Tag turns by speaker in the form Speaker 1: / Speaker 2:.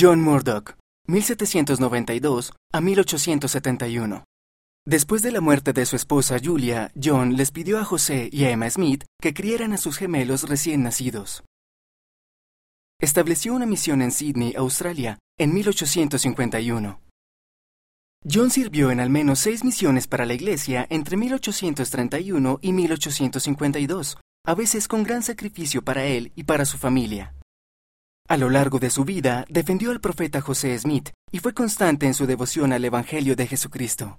Speaker 1: John Murdoch, 1792 a 1871. Después de la muerte de su esposa Julia, John les pidió a José y a Emma Smith que criaran a sus gemelos recién nacidos. Estableció una misión en Sydney, Australia, en 1851. John sirvió en al menos seis misiones para la Iglesia entre 1831 y 1852, a veces con gran sacrificio para él y para su familia. A lo largo de su vida defendió al profeta José Smith y fue constante en su devoción al Evangelio de Jesucristo.